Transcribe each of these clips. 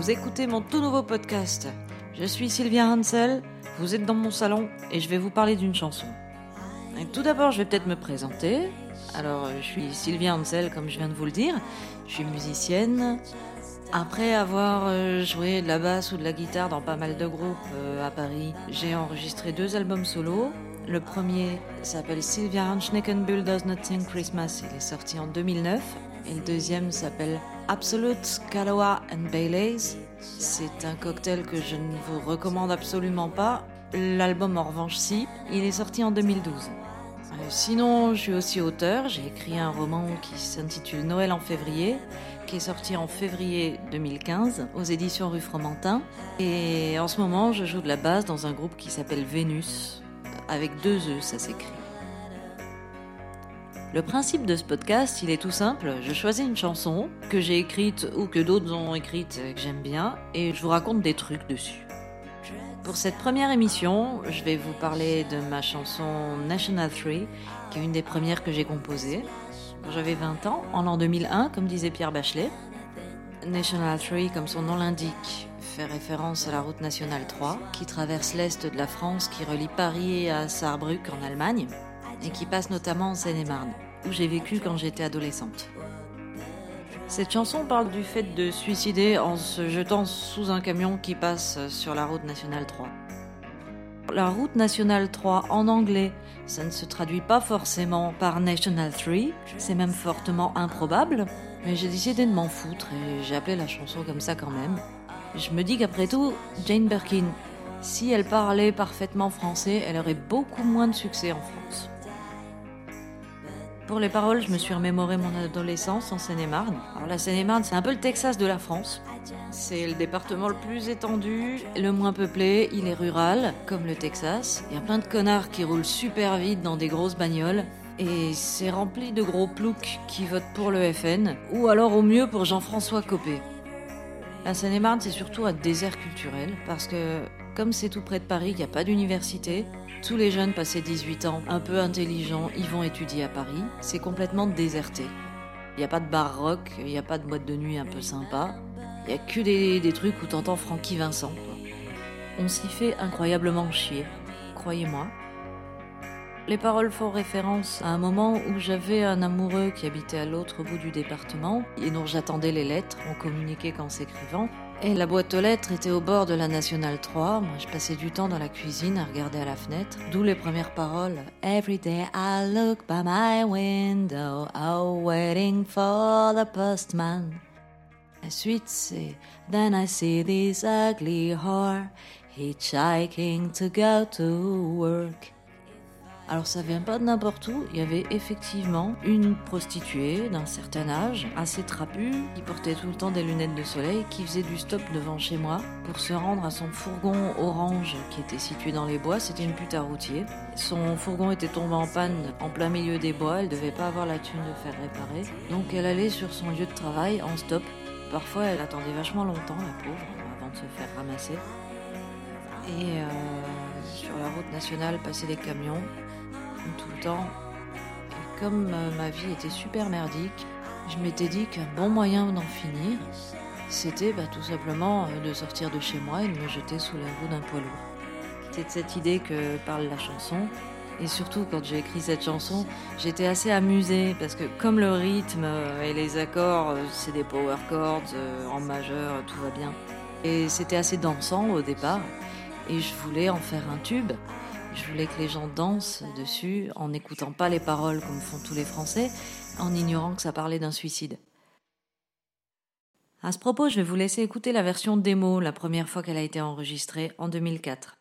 vous écoutez mon tout nouveau podcast. Je suis Sylvia Hansel, vous êtes dans mon salon et je vais vous parler d'une chanson. Et tout d'abord, je vais peut-être me présenter. Alors, je suis Sylvia Hansel, comme je viens de vous le dire. Je suis musicienne. Après avoir euh, joué de la basse ou de la guitare dans pas mal de groupes euh, à Paris, j'ai enregistré deux albums solo. Le premier s'appelle Sylvia Hanschneckenbull Does Not Sing Christmas. Il est sorti en 2009. Et le deuxième s'appelle Absolute Kahlua and Baileys. C'est un cocktail que je ne vous recommande absolument pas. L'album en revanche si. Il est sorti en 2012. Euh, sinon, je suis aussi auteur. J'ai écrit un roman qui s'intitule Noël en février, qui est sorti en février 2015 aux éditions Rue Fromentin. Et en ce moment, je joue de la basse dans un groupe qui s'appelle Vénus, avec deux E, ça s'écrit. Le principe de ce podcast, il est tout simple. Je choisis une chanson que j'ai écrite ou que d'autres ont écrite et que j'aime bien et je vous raconte des trucs dessus. Pour cette première émission, je vais vous parler de ma chanson National 3, qui est une des premières que j'ai composées. J'avais 20 ans, en l'an 2001, comme disait Pierre Bachelet. National 3, comme son nom l'indique, fait référence à la route nationale 3, qui traverse l'est de la France, qui relie Paris à Saarbrück en Allemagne et qui passe notamment en Seine-et-Marne, où j'ai vécu quand j'étais adolescente. Cette chanson parle du fait de suicider en se jetant sous un camion qui passe sur la route nationale 3. La route nationale 3 en anglais, ça ne se traduit pas forcément par National 3, c'est même fortement improbable, mais j'ai décidé de m'en foutre et j'ai appelé la chanson comme ça quand même. Je me dis qu'après tout, Jane Birkin, si elle parlait parfaitement français, elle aurait beaucoup moins de succès en France. Pour les paroles, je me suis remémoré mon adolescence en Seine-et-Marne. Alors la Seine-et-Marne, c'est un peu le Texas de la France. C'est le département le plus étendu, le moins peuplé, il est rural, comme le Texas. Il y a plein de connards qui roulent super vite dans des grosses bagnoles. Et c'est rempli de gros ploucs qui votent pour le FN, ou alors au mieux pour Jean-François Copé. La Seine-et-Marne, c'est surtout un désert culturel, parce que comme c'est tout près de Paris, il n'y a pas d'université, tous les jeunes passés 18 ans, un peu intelligents, ils vont étudier à Paris. C'est complètement déserté. Il n'y a pas de bar rock, il n'y a pas de boîte de nuit un peu sympa. Il n'y a que des, trucs où t'entends Francky Vincent. On s'y fait incroyablement chier, croyez-moi. Les paroles font référence à un moment où j'avais un amoureux qui habitait à l'autre bout du département et dont j'attendais les lettres, on communiquait qu'en s'écrivant. Et la boîte aux lettres était au bord de la Nationale 3. Moi, je passais du temps dans la cuisine à regarder à la fenêtre. D'où les premières paroles. Every day I look by my window, oh, waiting for the postman. La suite, c'est Then I see this ugly whore hitchhiking to go to work. Alors ça vient pas de n'importe où, il y avait effectivement une prostituée d'un certain âge, assez trapue, qui portait tout le temps des lunettes de soleil, qui faisait du stop devant chez moi pour se rendre à son fourgon orange qui était situé dans les bois, c'était une pute à routier. Son fourgon était tombé en panne en plein milieu des bois, elle devait pas avoir la thune de faire réparer, donc elle allait sur son lieu de travail en stop. Parfois elle attendait vachement longtemps, la pauvre, avant de se faire ramasser. Et euh, sur la route nationale passaient des camions, tout le temps. Comme euh, ma vie était super merdique, je m'étais dit qu'un bon moyen d'en finir, c'était bah, tout simplement euh, de sortir de chez moi et de me jeter sous la roue d'un poids lourd. C'est de cette idée que parle la chanson. Et surtout, quand j'ai écrit cette chanson, j'étais assez amusée parce que comme le rythme euh, et les accords, c'est des power chords en majeur, tout va bien. Et c'était assez dansant au départ. Et je voulais en faire un tube. Je voulais que les gens dansent dessus en n'écoutant pas les paroles comme font tous les Français, en ignorant que ça parlait d'un suicide. À ce propos, je vais vous laisser écouter la version démo la première fois qu'elle a été enregistrée en 2004.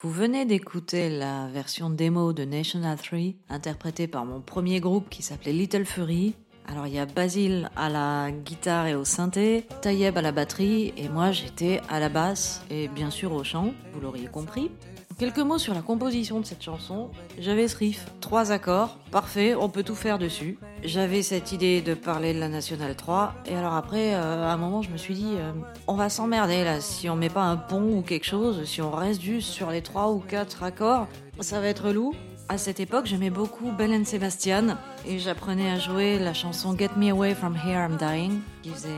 Vous venez d'écouter la version démo de National 3, interprétée par mon premier groupe qui s'appelait Little Fury. Alors il y a Basile à la guitare et au synthé, Tayeb à la batterie et moi j'étais à la basse et bien sûr au chant, vous l'auriez compris. Quelques mots sur la composition de cette chanson. J'avais ce riff, trois accords, parfait, on peut tout faire dessus. J'avais cette idée de parler de la Nationale 3, et alors après, euh, à un moment, je me suis dit, euh, on va s'emmerder là, si on met pas un pont ou quelque chose, si on reste juste sur les trois ou quatre accords, ça va être loup. À cette époque, j'aimais beaucoup Belen Sebastian, et j'apprenais à jouer la chanson Get Me Away From Here I'm Dying, qui faisait...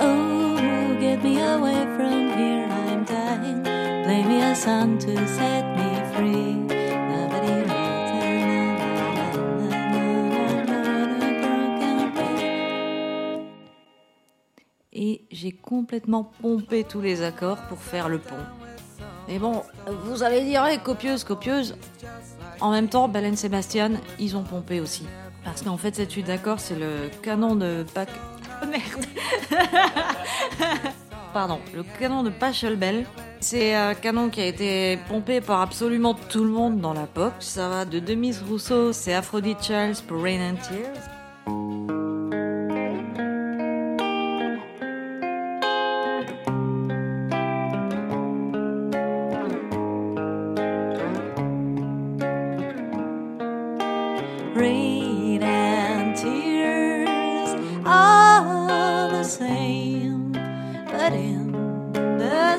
Oh, get me away from here I'm dying. Play me a song to set me free. Complètement pompé tous les accords pour faire le pont. Mais bon, vous allez dire, hey, copieuse, copieuse. En même temps, Belen Sébastien, ils ont pompé aussi. Parce qu'en fait, cette suite d'accords, c'est le canon de Pac. Merde Pardon, le canon de Pachelbel. C'est un canon qui a été pompé par absolument tout le monde dans la pop. Ça va de Demise Rousseau, c'est Aphrodite Charles pour Rain and Tears.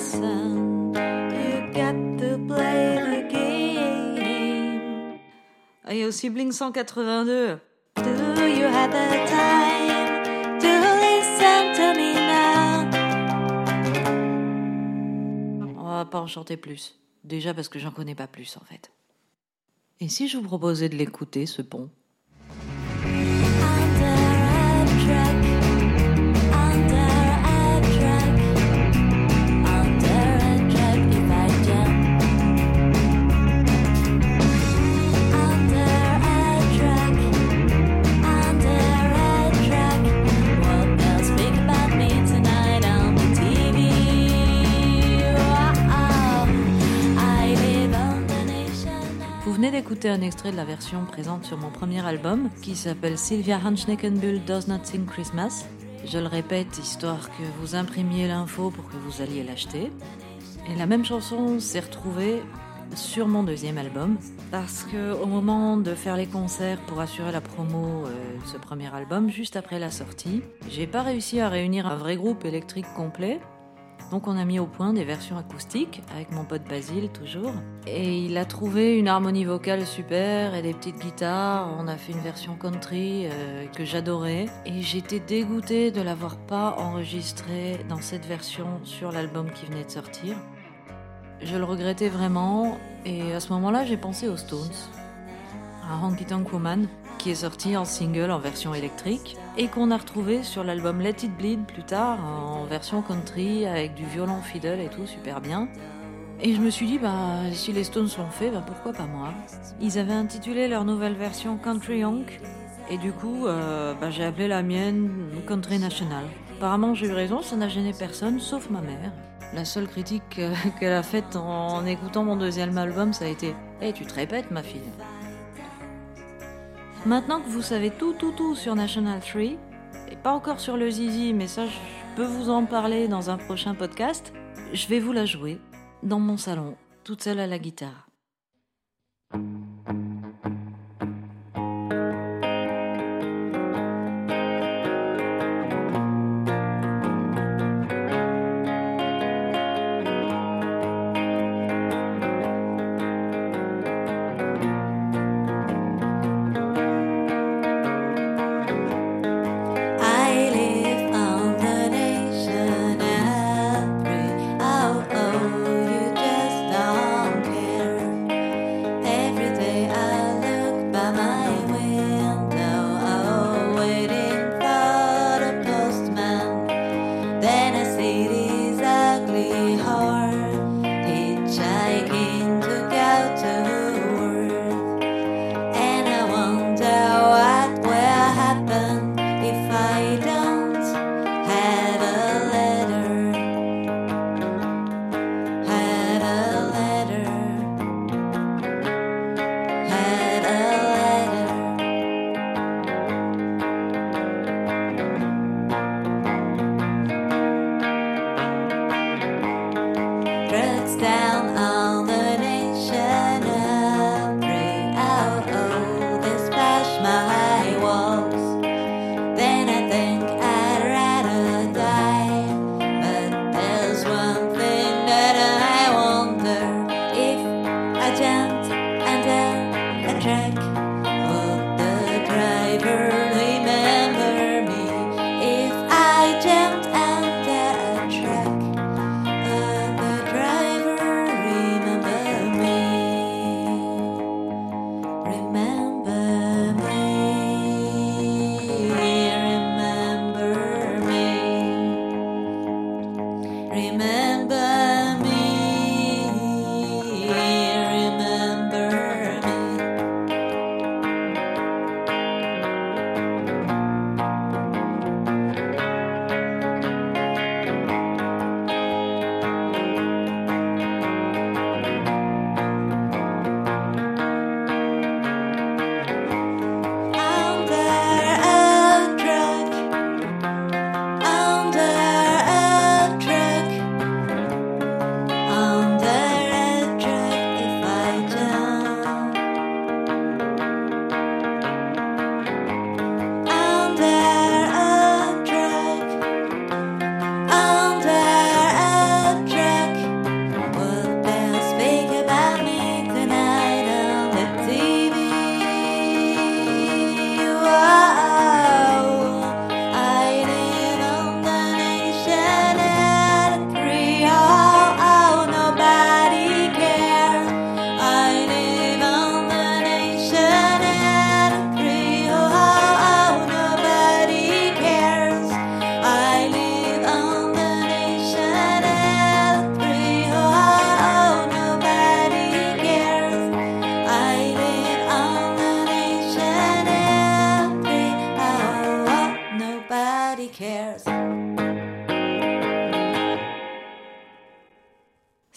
Sun you get to play the game. Ah, Il y a aussi Blink 182. Do you have the time to listen to me now? On va pas en chanter plus. Déjà parce que j'en connais pas plus en fait. Et si je vous proposais de l'écouter, ce pont? D'écouter un extrait de la version présente sur mon premier album qui s'appelle Sylvia Hanschneckenbull Does Not Sing Christmas. Je le répète, histoire que vous imprimiez l'info pour que vous alliez l'acheter. Et la même chanson s'est retrouvée sur mon deuxième album parce que au moment de faire les concerts pour assurer la promo euh, de ce premier album, juste après la sortie, j'ai pas réussi à réunir un vrai groupe électrique complet. Donc on a mis au point des versions acoustiques avec mon pote Basile toujours. Et il a trouvé une harmonie vocale super et des petites guitares. On a fait une version country euh, que j'adorais. Et j'étais dégoûtée de l'avoir pas enregistrée dans cette version sur l'album qui venait de sortir. Je le regrettais vraiment. Et à ce moment-là, j'ai pensé aux Stones. À Honky Tonk Woman, qui est sorti en single en version électrique et qu'on a retrouvé sur l'album Let It Bleed plus tard en version country avec du violon fiddle et tout super bien. Et je me suis dit, bah, si les Stones l'ont fait, bah, pourquoi pas moi? Ils avaient intitulé leur nouvelle version Country Honk et du coup, euh, bah, j'ai appelé la mienne Country National. apparemment j'ai eu raison, ça n'a gêné personne, sauf ma mère. La seule critique qu'elle a faite en écoutant mon deuxième album, ça a été Eh, tu te répètes, ma fille. Maintenant que vous savez tout, tout, tout sur National Tree, et pas encore sur le Zizi, mais ça, je peux vous en parler dans un prochain podcast, je vais vous la jouer dans mon salon, toute seule à la guitare.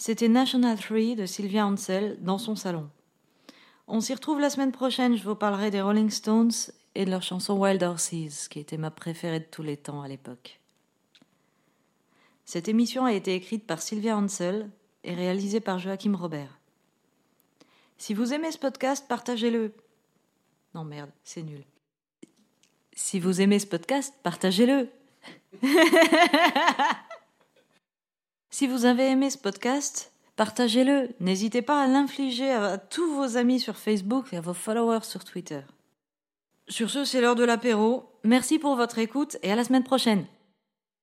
C'était National Tree de Sylvia Ansel dans son salon. On s'y retrouve la semaine prochaine, je vous parlerai des Rolling Stones et de leur chanson Wild Horses, qui était ma préférée de tous les temps à l'époque. Cette émission a été écrite par Sylvia Ansel et réalisée par Joachim Robert. Si vous aimez ce podcast, partagez-le. Non merde, c'est nul. Si vous aimez ce podcast, partagez-le. Si vous avez aimé ce podcast, partagez-le. N'hésitez pas à l'infliger à tous vos amis sur Facebook et à vos followers sur Twitter. Sur ce, c'est l'heure de l'apéro. Merci pour votre écoute et à la semaine prochaine.